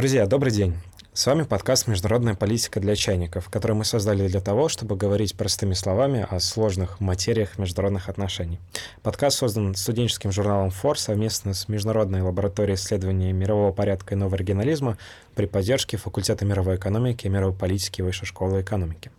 Друзья, добрый день. С вами подкаст «Международная политика для чайников», который мы создали для того, чтобы говорить простыми словами о сложных материях международных отношений. Подкаст создан студенческим журналом «Фор» совместно с Международной лабораторией исследований мирового порядка и нового регионализма при поддержке факультета мировой экономики и мировой политики Высшей школы экономики.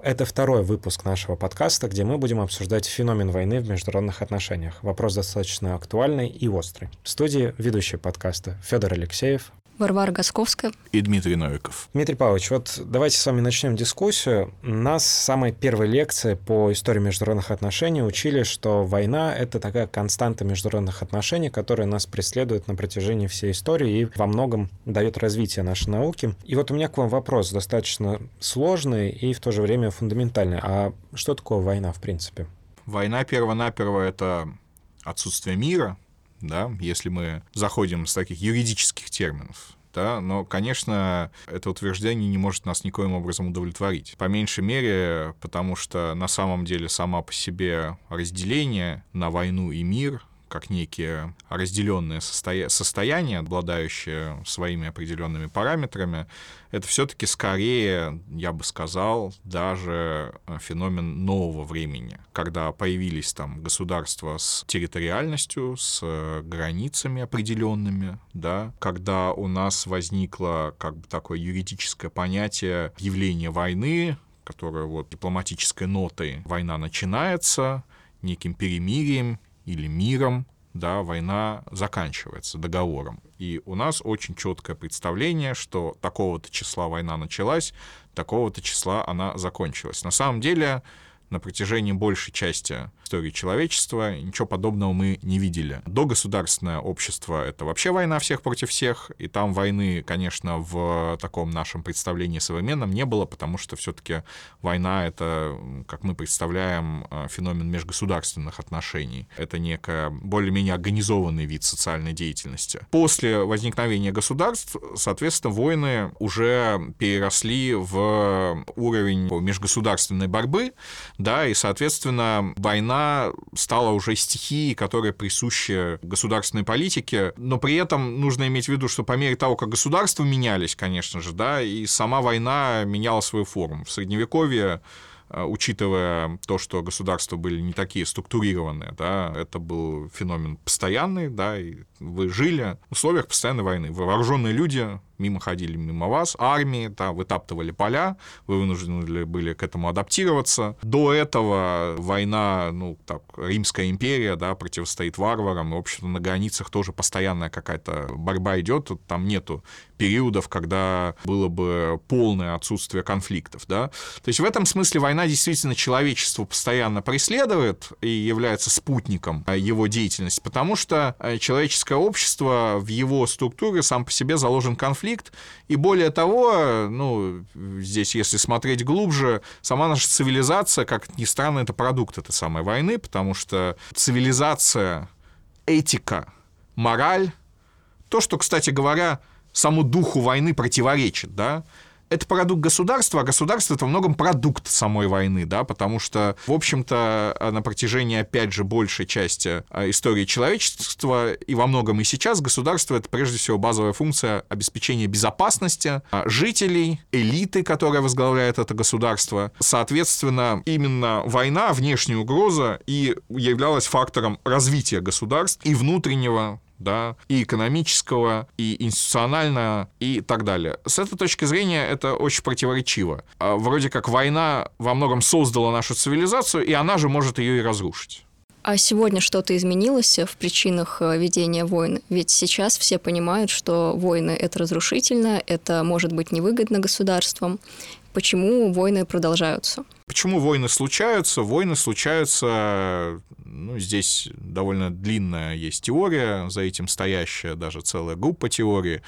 Это второй выпуск нашего подкаста, где мы будем обсуждать феномен войны в международных отношениях. Вопрос достаточно актуальный и острый. В студии ведущий подкаста Федор Алексеев, Варвара Госковская и Дмитрий Новиков. Дмитрий Павлович, вот давайте с вами начнем дискуссию. Нас с самой первой лекции по истории международных отношений учили, что война — это такая константа международных отношений, которая нас преследует на протяжении всей истории и во многом дает развитие нашей науки. И вот у меня к вам вопрос достаточно сложный и в то же время фундаментальный. А что такое война в принципе? Война перво-наперво — это отсутствие мира, да, если мы заходим с таких юридических терминов, да, но, конечно, это утверждение не может нас никоим образом удовлетворить. По меньшей мере, потому что на самом деле сама по себе разделение на войну и мир как некие разделенные состоя... состояния, обладающие своими определенными параметрами, это все-таки скорее, я бы сказал, даже э, феномен нового времени, когда появились там государства с территориальностью, с э, границами определенными, да, когда у нас возникло как бы такое юридическое понятие явления войны, которое вот дипломатической нотой война начинается, неким перемирием или миром, да, война заканчивается договором. И у нас очень четкое представление, что такого-то числа война началась, такого-то числа она закончилась. На самом деле на протяжении большей части истории человечества ничего подобного мы не видели. Догосударственное общество — это вообще война всех против всех, и там войны, конечно, в таком нашем представлении современном не было, потому что все таки война — это, как мы представляем, э, феномен межгосударственных отношений. Это некая более-менее организованный вид социальной деятельности. После возникновения государств, соответственно, войны уже переросли в уровень межгосударственной борьбы, да, и, соответственно, война стала уже стихией, которая присуща государственной политике, но при этом нужно иметь в виду, что по мере того, как государства менялись, конечно же, да, и сама война меняла свою форму. В Средневековье э, учитывая то, что государства были не такие структурированные, да, это был феномен постоянный, да, и вы жили в условиях постоянной войны. Вооруженные люди мимо ходили мимо вас, армии, да, вытаптывали поля, вы вынуждены были к этому адаптироваться. До этого война, ну, так, Римская империя, да, противостоит варварам, и, в общем-то, на границах тоже постоянная какая-то борьба идет, там нету периодов, когда было бы полное отсутствие конфликтов, да. То есть в этом смысле война действительно человечество постоянно преследует и является спутником его деятельности, потому что человеческое общество в его структуре сам по себе заложен конфликт, конфликт. И более того, ну, здесь, если смотреть глубже, сама наша цивилизация, как ни странно, это продукт этой самой войны, потому что цивилизация, этика, мораль, то, что, кстати говоря, саму духу войны противоречит, да, это продукт государства, а государство — это во многом продукт самой войны, да, потому что, в общем-то, на протяжении, опять же, большей части а, истории человечества и во многом и сейчас государство — это прежде всего базовая функция обеспечения безопасности а, жителей, элиты, которая возглавляет это государство. Соответственно, именно война, внешняя угроза и являлась фактором развития государств и внутреннего да, и экономического, и институционального, и так далее. С этой точки зрения это очень противоречиво. А вроде как война во многом создала нашу цивилизацию, и она же может ее и разрушить. А сегодня что-то изменилось в причинах э, ведения войн? Ведь сейчас все понимают, что войны — это разрушительно, это может быть невыгодно государствам. Почему войны продолжаются? Почему войны случаются? Войны случаются ну, здесь довольно длинная есть теория, за этим стоящая даже целая группа теорий,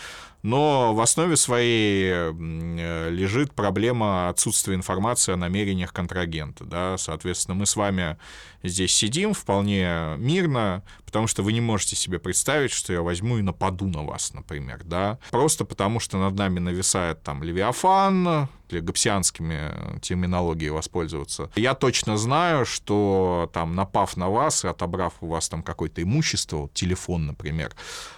но в основе своей э, лежит проблема отсутствия информации о намерениях контрагента. Да? Соответственно, мы с вами здесь сидим вполне мирно, потому что вы не можете себе представить, что я возьму и нападу на вас, например. Да? Просто потому, что над нами нависает там Левиафан, или гапсианскими терминологией воспользоваться. Я точно знаю, что там, напав на вас и отобрав у вас там какое-то имущество, телефон, например,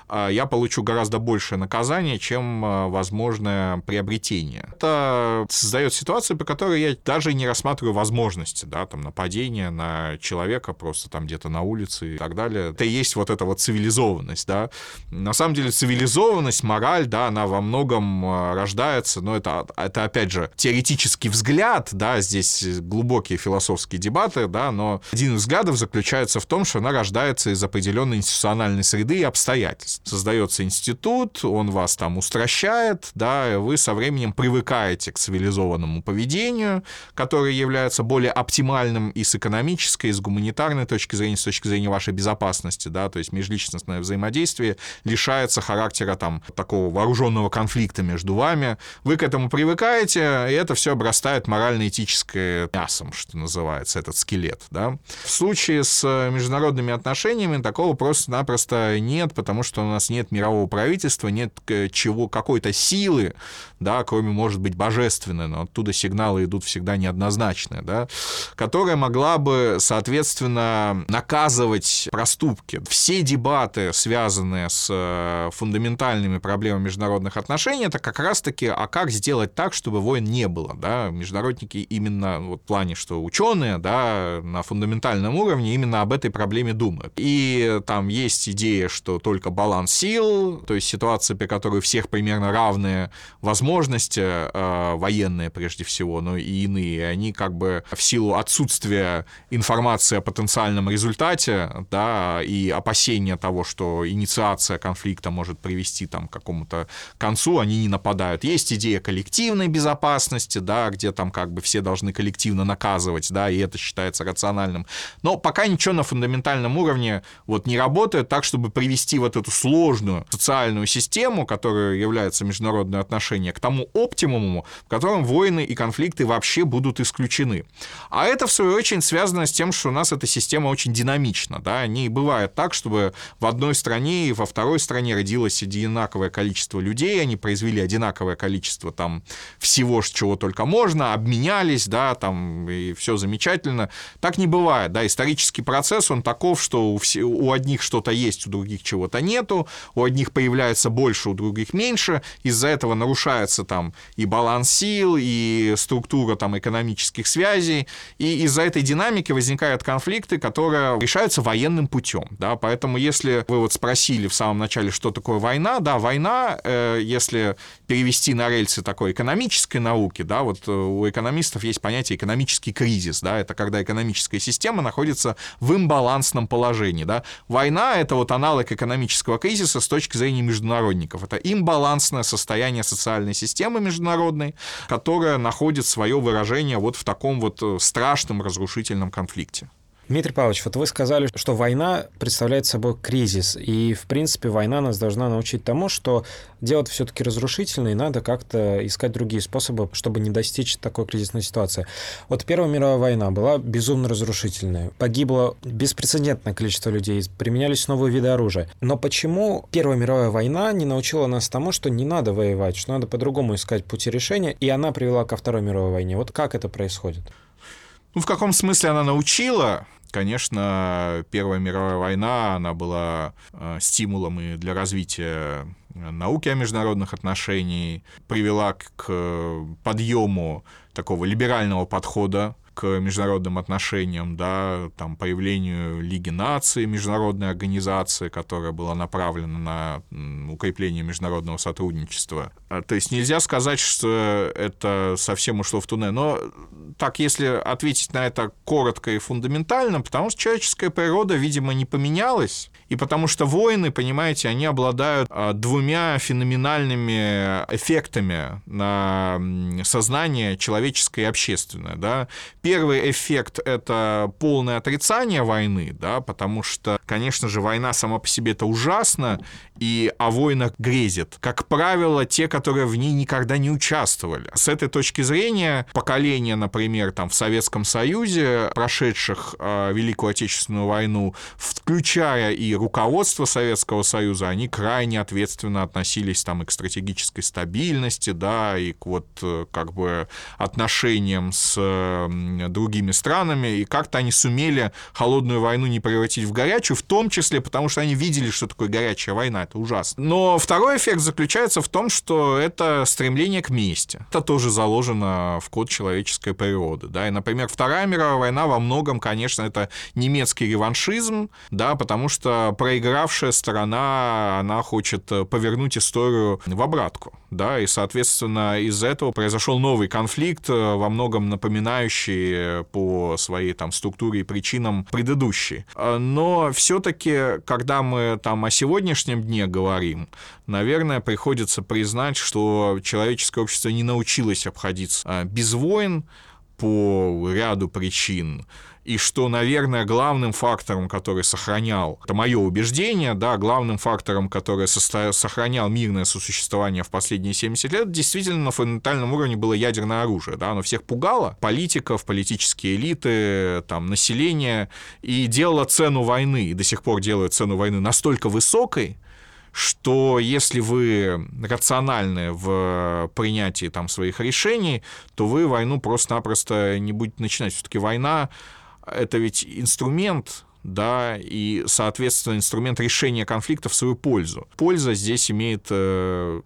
а, я получу гораздо большее наказание, разрушение, чем э, возможное приобретение. Это создает ситуацию, по которой я даже не рассматриваю возможности, да, там, нападения на человека просто там где-то на улице и так далее. Это и есть вот эта вот цивилизованность, да. На самом деле цивилизованность, мораль, да, она во многом э, рождается, но это, это опять же, теоретический взгляд, да, здесь глубокие философские дебаты, да, но один из взглядов заключается в том, что она рождается из определенной институциональной среды и обстоятельств. Создается институт, он вас там устращает, да, вы со временем привыкаете к цивилизованному поведению, которое является более оптимальным и с экономической, и с гуманитарной точки зрения, с точки зрения вашей безопасности, да, то есть межличностное взаимодействие лишается характера там такого вооруженного конфликта между вами. Вы к этому привыкаете, и это все обрастает морально-этическое мясом, что называется, этот скелет, да. В случае с международными отношениями такого просто-напросто нет, потому что у нас нет мирового правительства, нет чего, какой-то силы, да, кроме, может быть, божественной, но оттуда сигналы идут всегда неоднозначные, да, которая могла бы, соответственно, наказывать проступки. Все дебаты, связанные с э, фундаментальными проблемами международных отношений, это как раз-таки, а как сделать так, чтобы войн не было, да, международники именно вот, в плане, что ученые, да, на фундаментальном уровне именно об этой проблеме думают. И там есть идея, что только баланс сил, то есть ситуация, при которой у всех примерно равные возможности э, военные прежде всего, но и иные, они как бы в силу отсутствия информации о потенциальном результате, да, и опасения того, что инициация конфликта может привести там к какому-то концу, они не нападают. Есть идея коллективной безопасности, да, где там как бы все должны коллективно наказывать, да, и это считается рациональным. Но пока ничего на фундаментальном уровне вот не работает так, чтобы привести вот эту сложную социальную систему, которая является международные отношения, к тому оптимуму, в котором войны и конфликты вообще будут исключены. А это, в свою очередь, связано с тем, что у нас эта система очень динамична. Да? Не бывает так, чтобы в одной стране и во второй стране родилось одинаковое количество людей, они произвели одинаковое количество там всего, чего только можно, обменялись, да, там, и все замечательно. Так не бывает, да, исторический процесс, он таков, что у, все, у одних что-то есть, у других чего-то нету, у одних появляется больше, у других меньше, из-за этого нарушается там и баланс сил, и структура там экономических связей, и из-за этой динамики возникают конфликты, которые решаются военным путем, да, поэтому если вы вот спросили в самом начале, что такое война, да, война, э, если перевести на рельсы такой экономической науки, да, вот э, у экономистов есть понятие экономический кризис, да, это когда экономическая система находится в имбалансном положении, да. Война — это вот аналог экономического кризиса с точки зрения международников. Это имбалансное состояние социальной системы международной, которая находит свое выражение вот в таком вот э, страшном разрушительном конфликте. Дмитрий Павлович, вот вы сказали, что война представляет собой кризис, и, в принципе, война нас должна научить тому, что делать все-таки разрушительно, и надо как-то искать другие способы, чтобы не достичь такой кризисной ситуации. Вот Первая мировая война была безумно разрушительная. Погибло беспрецедентное количество людей, применялись новые виды оружия. Но почему Первая мировая война не научила нас тому, что не надо воевать, что надо по-другому искать пути решения, и она привела ко Второй мировой войне? Вот как это происходит? Ну, в каком смысле она научила? Конечно, Первая мировая война, она была э, стимулом и для развития науки о международных отношениях, привела к подъему такого либерального подхода к международным отношениям, да, там, появлению Лиги наций, международной организации, которая была направлена на укрепление международного сотрудничества. А, то есть нельзя сказать, что это совсем ушло в туннель. Но так, если ответить на это коротко и фундаментально, потому что человеческая природа, видимо, не поменялась, и потому что войны, понимаете, они обладают а, двумя феноменальными эффектами на сознание человеческое и общественное. Да? Первый эффект — это полное отрицание войны, да, потому что, конечно же, война сама по себе это ужасно, и о войнах грезит. Как правило, те, которые в ней никогда не участвовали. С этой точки зрения поколение, например, там в Советском Союзе, прошедших э, Великую Отечественную войну, включая и руководство Советского Союза, они крайне ответственно относились там и к стратегической стабильности, да, и к вот э, как бы отношениям с другими странами, и как-то они сумели холодную войну не превратить в горячую, в том числе потому, что они видели, что такое горячая война, это ужасно. Но второй эффект заключается в том, что это стремление к мести. Это тоже заложено в код человеческой природы, да, и, например, Вторая мировая война во многом, конечно, это немецкий реваншизм, да, потому что проигравшая сторона, она хочет повернуть историю в обратку, да, и, соответственно, из-за этого произошел новый конфликт, во многом напоминающий по своей там структуре и причинам предыдущий. Но все-таки, когда мы там о сегодняшнем дне говорим, наверное, приходится признать, что человеческое общество не научилось обходиться без войн по ряду причин и что, наверное, главным фактором, который сохранял, это мое убеждение, да, главным фактором, который состо... сохранял мирное сосуществование в последние 70 лет, действительно на фундаментальном уровне было ядерное оружие, да, оно всех пугало, политиков, политические элиты, там, население, и делало цену войны, и до сих пор делает цену войны настолько высокой, что если вы рациональны в принятии там своих решений, то вы войну просто-напросто не будете начинать. Все-таки война это ведь инструмент да, и, соответственно, инструмент решения конфликта в свою пользу. Польза здесь имеет э,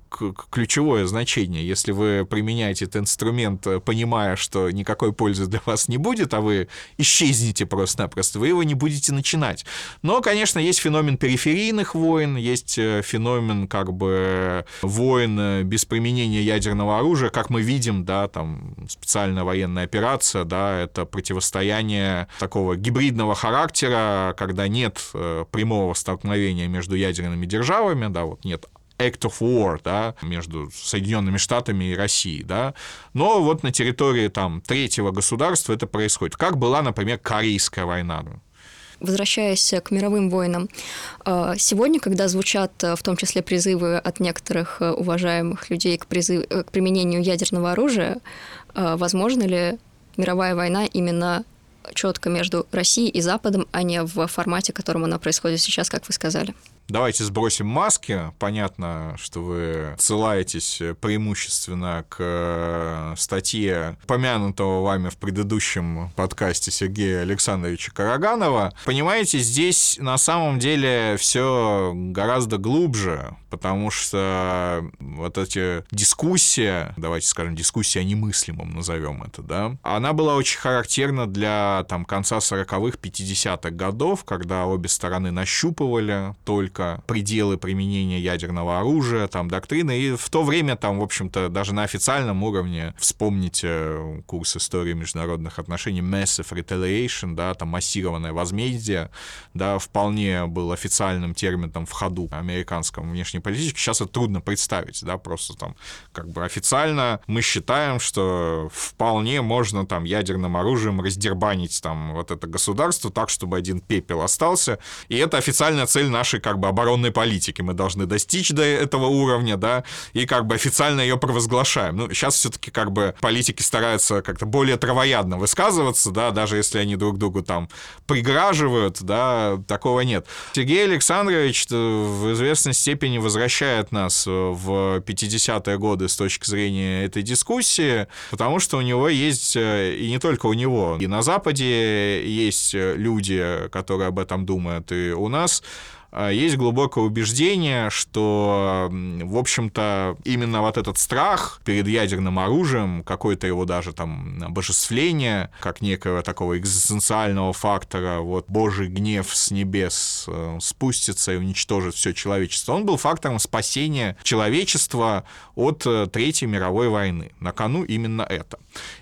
ключевое значение. Если вы применяете этот инструмент, э, понимая, что никакой пользы для вас не будет, а вы исчезнете просто-напросто, вы его не будете начинать. Но, конечно, есть феномен периферийных войн, есть э, феномен как бы войн без применения ядерного оружия, как мы видим, да, там специальная военная операция, да, это противостояние такого гибридного характера, когда нет э, прямого столкновения между ядерными державами, да, вот нет act of war, да, между Соединенными Штатами и Россией, да, но вот на территории там третьего государства это происходит. Как была, например, Корейская война, Возвращаясь к мировым войнам, э, сегодня, когда звучат э, в том числе призывы от некоторых уважаемых людей к, призыв... к применению ядерного оружия, возможно ли мировая война именно четко между Россией и Западом, а не в формате, в котором она происходит сейчас, как вы сказали. Давайте сбросим маски. Понятно, что вы ссылаетесь преимущественно к э, статье, помянутого вами в предыдущем подкасте Сергея Александровича Караганова. Понимаете, здесь на самом деле все гораздо глубже, потому что вот эти дискуссия, давайте скажем, дискуссия о немыслимом, назовем это, да, она была очень характерна для там, конца 40-х, 50-х годов, когда обе стороны нащупывали только четко пределы применения ядерного оружия, там, доктрины, и в то время там, в общем-то, даже на официальном уровне, вспомните э, курс истории международных отношений, massive retaliation, да, там, массированное возмездие, да, вполне был официальным термином в ходу американском внешнеполитическом, сейчас это трудно представить, да, просто там, как бы официально мы считаем, что вполне можно там ядерным оружием раздербанить там вот это государство так, чтобы один пепел остался, и это официальная цель нашей как бы оборонной политики. Мы должны достичь до этого уровня, да, и как бы официально ее провозглашаем. Ну, сейчас все-таки как бы политики стараются как-то более травоядно высказываться, да, даже если они друг другу там приграживают, да, такого нет. Сергей Александрович в известной степени возвращает нас в 50-е годы с точки зрения этой дискуссии, потому что у него есть, э, и не только у него, и на Западе есть люди, которые об этом думают, и у нас есть глубокое убеждение, что, в общем-то, именно вот этот страх перед ядерным оружием, какое-то его даже там обожествление, как некого такого экзистенциального фактора, вот Божий гнев с небес э, спустится и уничтожит все человечество, он был фактором спасения человечества от э, Третьей мировой войны. На кону именно это.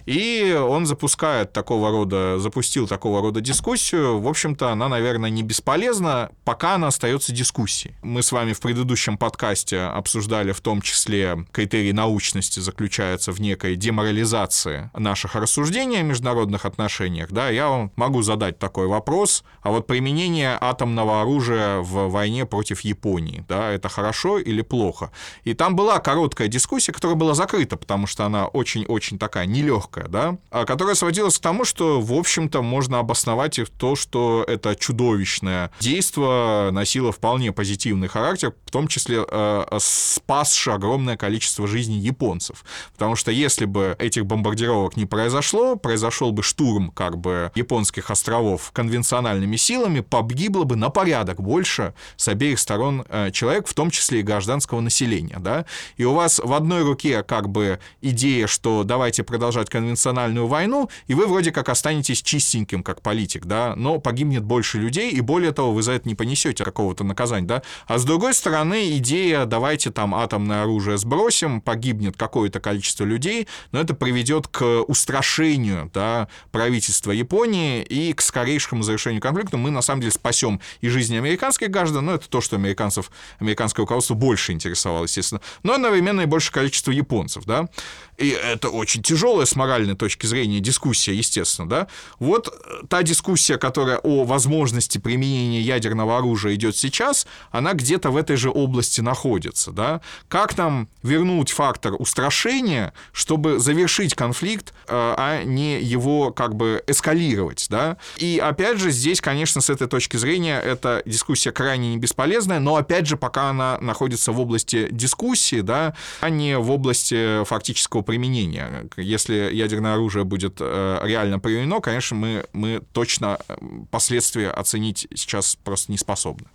И он запускает такого рода, запустил такого рода дискуссию. В общем-то, она, наверное, не бесполезна, пока она остается дискуссией. Мы с вами в предыдущем подкасте обсуждали в том числе критерий научности заключается в некой деморализации наших рассуждений о международных отношениях. Да, я вам могу задать такой вопрос, а вот применение атомного оружия в войне против Японии, да, это хорошо или плохо? И там была короткая дискуссия, которая была закрыта, потому что она очень-очень такая нелегкая, да, а которая сводилась к тому, что, в общем-то, можно обосновать их то, что это чудовищное действие, носила вполне позитивный характер, в том числе э, спасши огромное количество жизней японцев. Потому что если бы этих бомбардировок не произошло, произошел бы штурм как бы японских островов конвенциональными силами, погибло бы на порядок больше с обеих сторон э, человек, в том числе и гражданского населения, да, и у вас в одной руке как бы идея, что давайте продолжать конвенциональную войну, и вы вроде как останетесь чистеньким как политик, да, но погибнет больше людей, и более того, вы за это не понесете какого-то наказания, да, а с другой стороны, идея, давайте там атомное оружие сбросим, погибнет какое-то количество людей, но это приведет к устрашению, да, правительства Японии и к скорейшему завершению конфликта. Мы, на самом деле, спасем и жизни американских граждан, но это то, что американцев, американское руководство больше интересовало, естественно, но одновременно и большее количество японцев, да. И это очень тяжелая с моральной точки зрения дискуссия, естественно, да. Вот э, та дискуссия, которая о возможности применения ядерного оружия идет сейчас, она где-то в этой же области находится, да. Как нам вернуть фактор устрашения, чтобы завершить конфликт, э, а не его как бы эскалировать, да. И опять же, здесь, конечно, с этой точки зрения, эта дискуссия крайне не бесполезная, но опять же, пока она находится в области дискуссии, да, а не в области фактического применения. Если ядерное оружие будет э, реально применено, конечно, мы, мы точно э, последствия оценить сейчас просто не способны.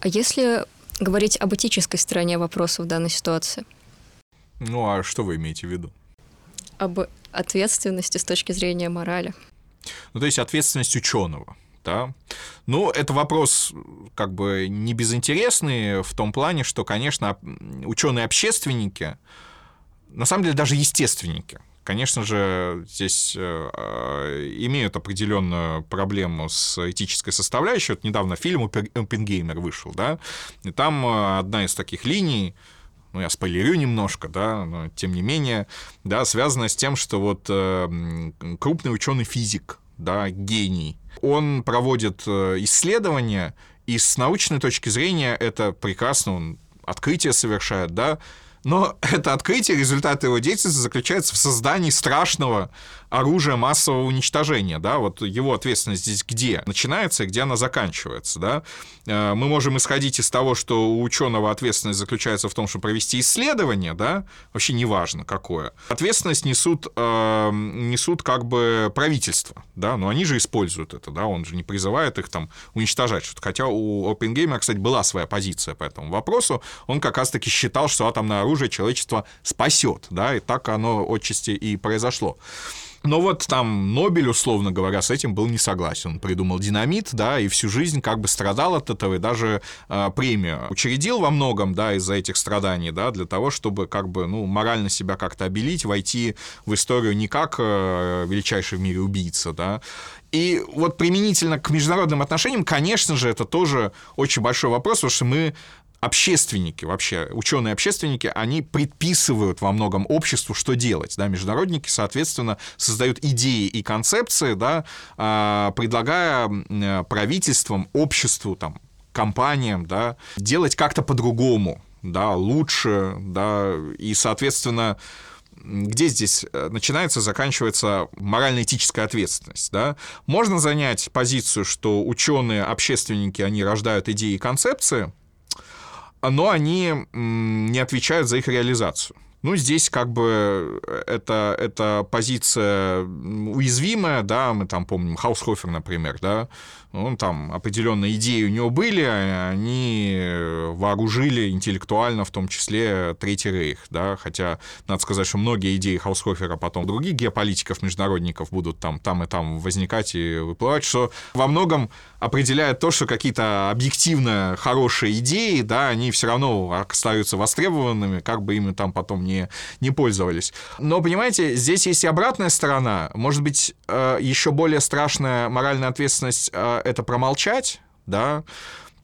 А если говорить об этической стороне вопроса в данной ситуации? Ну, а что вы имеете в виду? Об ответственности с точки зрения морали. Ну, то есть ответственность ученого да. Ну, это вопрос как бы не безинтересный в том плане, что, конечно, ученые-общественники, на самом деле даже естественники, конечно же, здесь э, имеют определенную проблему с этической составляющей. Вот недавно фильм «Оппенгеймер» вышел, да, и там э, одна из таких линий, ну, я спойлерю немножко, да, но тем не менее, да, связана с тем, что вот э, крупный ученый физик, да, гений, он проводит э, исследования, и с научной точки зрения это прекрасно, он открытие совершает, да, но это открытие, результат его деятельности заключается в создании страшного оружие массового уничтожения, да, вот его ответственность здесь где начинается и где она заканчивается, да. Э, мы можем исходить из того, что у ученого ответственность заключается в том, чтобы провести исследование, да, вообще неважно какое. Ответственность несут, э, несут как бы правительство, да, но они же используют это, да, он же не призывает их там уничтожать что-то. Хотя у OpenGamer, кстати, была своя позиция по этому вопросу, он как раз-таки считал, что атомное оружие человечество спасет, да, и так оно отчасти и произошло. Но вот там Нобель, условно говоря, с этим был не согласен. Он придумал динамит, да, и всю жизнь как бы страдал от этого, и даже э, премию учредил во многом, да, из-за этих страданий, да, для того, чтобы как бы, ну, морально себя как-то обелить, войти в историю не как э, величайший в мире убийца, да, и вот применительно к международным отношениям, конечно же, это тоже очень большой вопрос, потому что мы общественники вообще, ученые-общественники, они предписывают во многом обществу, что делать. Да? Международники, соответственно, создают идеи и концепции, да, а, предлагая правительствам, обществу, там, компаниям да, делать как-то по-другому, да, лучше, да, и, соответственно, где здесь э, начинается, заканчивается морально-этическая ответственность. Да? Можно занять позицию, что ученые, общественники, они рождают идеи и концепции, но они не отвечают за их реализацию. Ну, здесь как бы э, это, это позиция уязвимая, да, мы там помним Хаусхофер, например, да, он там определенные идеи у него были, они вооружили интеллектуально, в том числе Третий Рейх, да, хотя надо сказать, что многие идеи Хаусхофера потом других геополитиков, международников будут там, там и там возникать и выплывать, что во многом определяет то, что какие-то объективно хорошие идеи, да, они все равно остаются востребованными, как бы ими там потом не, не пользовались. Но, понимаете, здесь есть и обратная сторона. Может быть, э, еще более страшная моральная ответственность э, — это промолчать, да,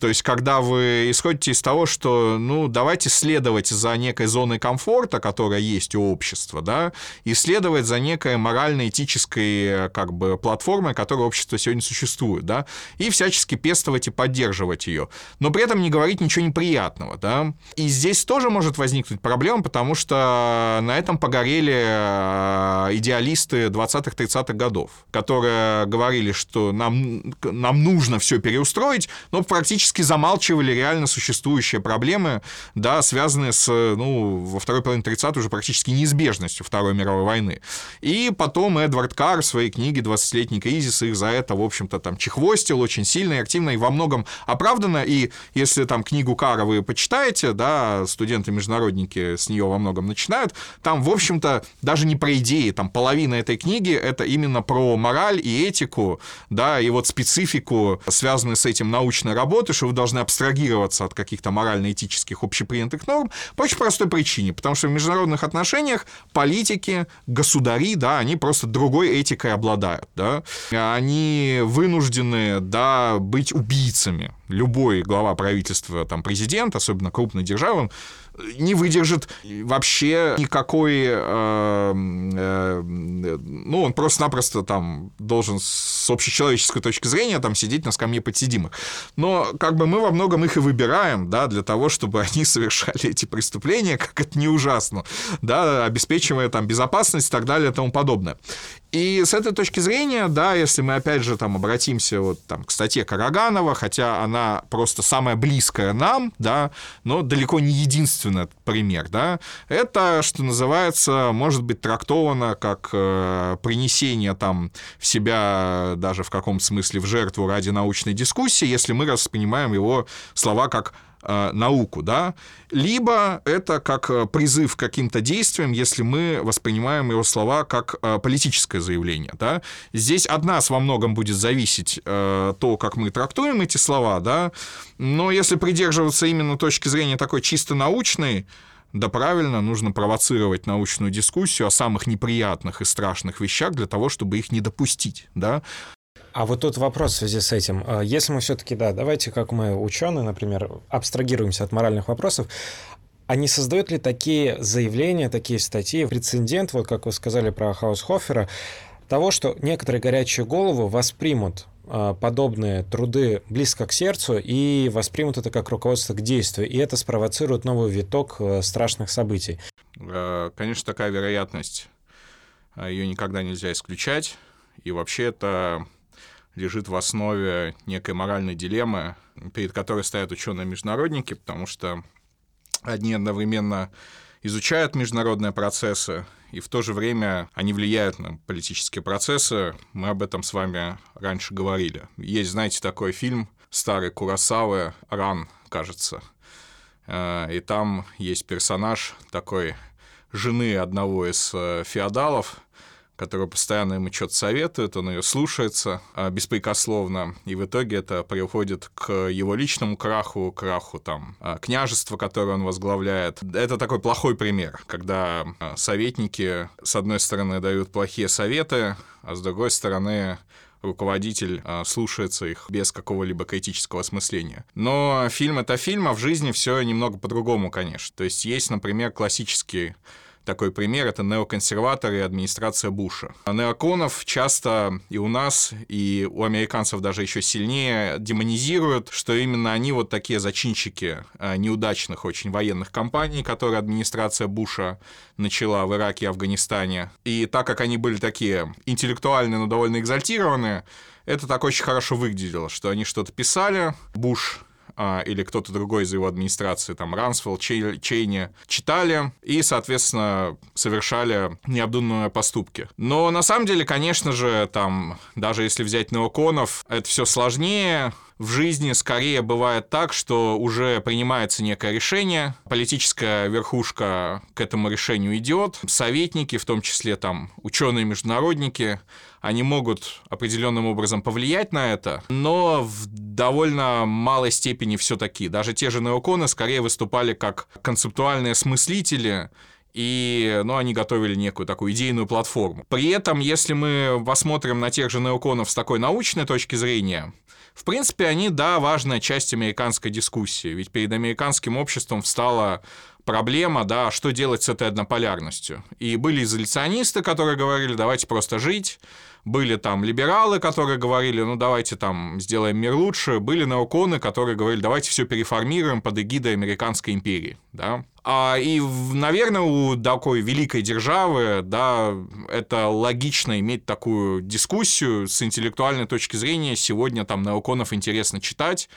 то есть, когда вы исходите из того, что, ну, давайте следовать за некой зоной комфорта, которая есть у общества, да, и следовать за некой морально-этической, как бы, платформой, которая общество сегодня существует, да, и всячески пестовать и поддерживать ее. Но при этом не говорить ничего неприятного, да. И здесь тоже может возникнуть проблема, потому что на этом погорели э, идеалисты 20-30-х годов, которые говорили, что нам, нам нужно все переустроить, но практически фактически замалчивали реально существующие проблемы, да, связанные с, ну, во второй половине 30 уже практически неизбежностью Второй мировой войны. И потом Эдвард Карр в своей книге «20-летний кризис» их за это, в общем-то, там чехвостил очень сильно и активно, и во многом оправданно. И если там книгу Карра вы почитаете, да, студенты-международники с нее во многом начинают, там, в общем-то, даже не про идеи, там половина этой книги — это именно про мораль и этику, да, и вот специфику, связанную с этим научной работы, что вы должны абстрагироваться от каких-то морально-этических общепринятых норм по очень простой причине, потому что в международных отношениях политики, государи, да, они просто другой этикой обладают, да, они вынуждены, да, быть убийцами. Любой глава правительства, там, президент, особенно крупной державы, не выдержит вообще никакой... Э, э, ну, он просто-напросто там должен с общечеловеческой точки зрения там сидеть на скамье подсидимых. Но как бы мы во многом их и выбираем, да, для того, чтобы они совершали эти преступления, как это не ужасно, да, обеспечивая там безопасность и так далее и тому подобное. И с этой точки зрения, да, если мы опять же там обратимся вот там к статье Караганова, хотя она просто самая близкая нам, да, но далеко не единственный пример, да, это, что называется, может быть трактовано как э, принесение там в себя даже в каком-то смысле в жертву ради научной дискуссии, если мы воспринимаем его слова как науку, да, либо это как э, призыв к каким-то действиям, если мы воспринимаем его слова как э, политическое заявление, да. Здесь от нас во многом будет зависеть то, как мы трактуем эти слова, да, но если придерживаться именно точки зрения такой чисто научной, да правильно, нужно провоцировать научную дискуссию о самых неприятных и страшных вещах для того, чтобы их не допустить, да. А вот тут вопрос в связи с этим. А если мы все-таки, да, давайте, как мы ученые, например, абстрагируемся от моральных вопросов, а не создают ли такие заявления, такие статьи, прецедент, вот как вы сказали про Хаусхофера, того, что некоторые горячие головы воспримут а, подобные труды близко к сердцу и воспримут это как руководство к действию, и это спровоцирует новый виток э, страшных событий. Э, конечно, такая вероятность, э, ее никогда нельзя исключать, и вообще это лежит в основе некой моральной дилеммы, перед которой стоят ученые-международники, потому что одни одновременно изучают международные процессы, и в то же время они влияют на политические процессы. Мы об этом с вами раньше говорили. Есть, знаете, такой фильм старый Курасавы «Ран», кажется. Э, и там есть персонаж такой жены одного из э, феодалов, которая постоянно ему что-то советует, он ее слушается а, беспрекословно, и в итоге это приводит к его личному краху, краху там а, княжества, которое он возглавляет. Это такой плохой пример, когда а, советники, с одной стороны, дают плохие советы, а с другой стороны, руководитель слушается их без какого-либо критического осмысления. Но фильм это фильм, а в жизни все немного по-другому, конечно. То есть есть, например, классический такой пример — это неоконсерваторы и администрация Буша. Неоконов часто и у нас, и у американцев даже еще сильнее демонизируют, что именно они вот такие зачинщики э, неудачных очень военных кампаний, которые администрация Буша начала в Ираке и Афганистане. И так как они были такие интеллектуальные, но довольно экзальтированные, это так очень хорошо выглядело, что они что-то писали, Буш а, или кто-то другой из его администрации, там, Рансфелл, Чейни, читали и, соответственно, совершали необдуманные поступки. Но на самом деле, конечно же, там, даже если взять неоконов, это все сложнее, в жизни скорее бывает так, что уже принимается некое решение, политическая верхушка к этому решению идет, советники, в том числе там ученые-международники, они могут определенным образом повлиять на это, но в довольно малой степени все-таки. Даже те же неоконы скорее выступали как концептуальные смыслители, и ну, они готовили некую такую идейную платформу. При этом, если мы посмотрим на тех же неоконов с такой научной точки зрения, в принципе, они, да, важная часть американской дискуссии, ведь перед американским обществом встала проблема, да, что делать с этой однополярностью. И были изоляционисты, которые говорили, давайте просто жить, Были там либералы, которые говорили, ну давайте там сделаем мир лучше. Были неоконы, которые говорили, давайте все переформируем под эгидой Американской империи. Да? А, и, наверное, у такой великой державы, да, это логично иметь такую дискуссию с интеллектуальной точки зрения. Сегодня там неоконов интересно читать,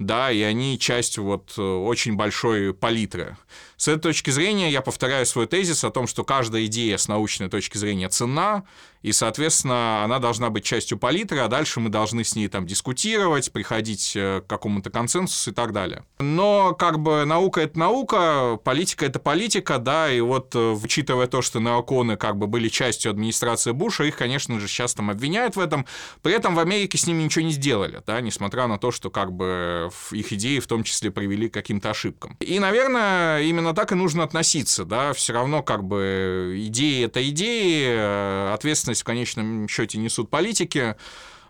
да, и они часть вот очень большой палитры. С этой точки зрения я повторяю свой тезис о том, что каждая идея с научной точки зрения ценна, и, соответственно, она должна быть частью палитры, а дальше мы должны с ней там дискутировать, приходить э, к какому-то консенсусу и так далее. Но как бы наука — это наука, политика — это политика, да, и вот э, учитывая то, что неоконы как бы были частью администрации Буша, их, конечно же, сейчас там обвиняют в этом, при этом в Америке с ними ничего не сделали, да, несмотря на то, что как бы их идеи в том числе привели к каким-то ошибкам. И, наверное, именно так и нужно относиться, да, все равно как бы идеи — это идеи, э, ответственность ответственность в конечном счете несут политики.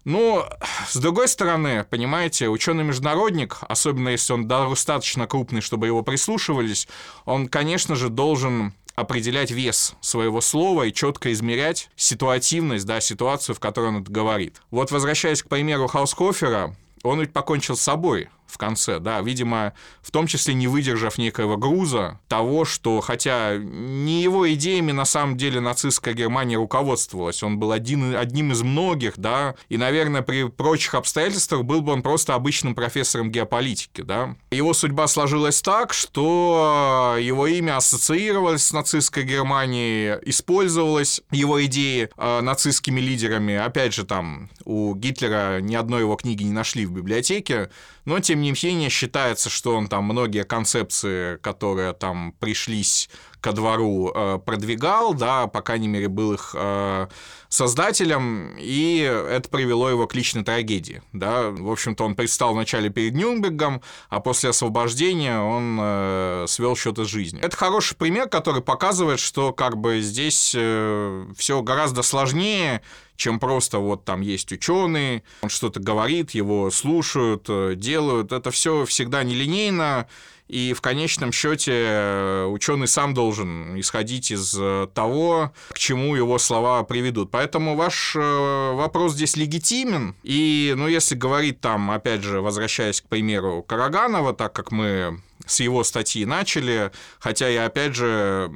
Но, с другой стороны, понимаете, ученый-международник, особенно если он достаточно крупный, чтобы его прислушивались, он, конечно же, должен определять вес своего слова и четко измерять ситуативность, да, ситуацию, в которой он это говорит. Вот возвращаясь к примеру Хаускофера, он ведь покончил с собой в конце, да, видимо, в том числе не выдержав некоего груза того, что, хотя не его идеями на самом деле нацистская Германия руководствовалась, он был один, одним из многих, да, и, наверное, при прочих обстоятельствах был бы он просто обычным профессором геополитики, да. Его судьба сложилась так, что его имя ассоциировалось с нацистской Германией, использовалось его идеи э, нацистскими лидерами, опять же, там, у Гитлера ни одной его книги не нашли в библиотеке, но, тем не менее, считается, что он там многие концепции, которые там пришлись ко двору, э, продвигал, да, по крайней мере, был их э, создателем, и это привело его к личной трагедии, да. В общем-то, он предстал вначале перед Нюрнбергом, а после освобождения он э, свел счеты с жизнью. Это хороший пример, который показывает, что как бы здесь все гораздо сложнее, чем просто вот там есть ученый, он что-то говорит, его слушают, делают. Это все всегда нелинейно, и в конечном счете э, ученый сам должен исходить из э, того, к чему его слова приведут. Поэтому ваш вопрос здесь легитимен. И, ну, если говорить там, опять же, возвращаясь к примеру Караганова, так как мы с его статьи начали, хотя я опять же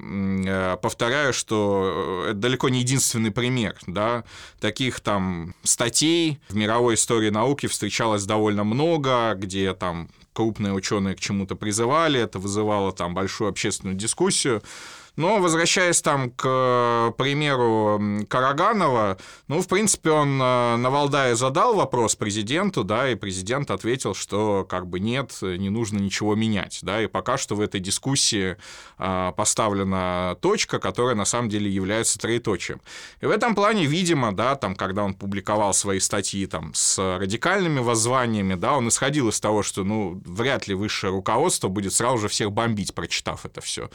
э, повторяю, что э, это далеко не единственный пример, да, таких там статей в мировой истории науки встречалось довольно много, где там крупные ученые к чему-то призывали, это вызывало там большую общественную дискуссию. Но возвращаясь там к примеру Караганова, ну, в принципе, он э, на Валдае задал вопрос президенту, да, и президент ответил, что как бы нет, не нужно ничего менять, да, и пока что в этой дискуссии э, поставлена точка, которая на самом деле является троеточием. И в этом плане, видимо, да, там, когда он публиковал свои статьи там с радикальными воззваниями, да, он исходил из того, что, ну, вряд ли высшее руководство будет сразу же всех бомбить, прочитав это все.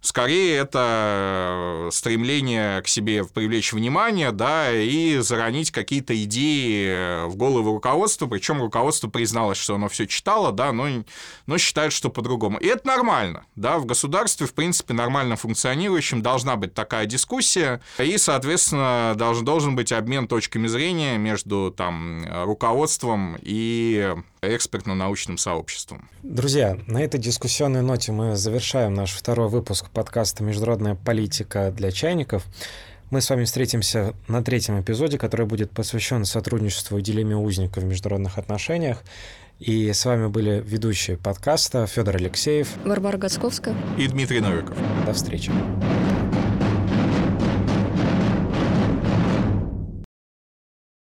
Скорее, это э, стремление к себе привлечь внимание, да, и заронить какие-то идеи в голову руководства, причем руководство призналось, что оно все читало, да, но, но считает, что по-другому. И это нормально, да, в государстве, в принципе, нормально функционирующем должна быть такая дискуссия, и, соответственно, должен, должен быть обмен точками зрения между там руководством и экспертно-научным сообществом. Друзья, на этой дискуссионной ноте мы завершаем наш второй выпуск подкаста «Международная политика для чайников». Мы с вами встретимся на третьем эпизоде, который будет посвящен сотрудничеству и дилемме узников в международных отношениях. И с вами были ведущие подкаста Федор Алексеев, Варвара Гацковская и Дмитрий Новиков. До встречи.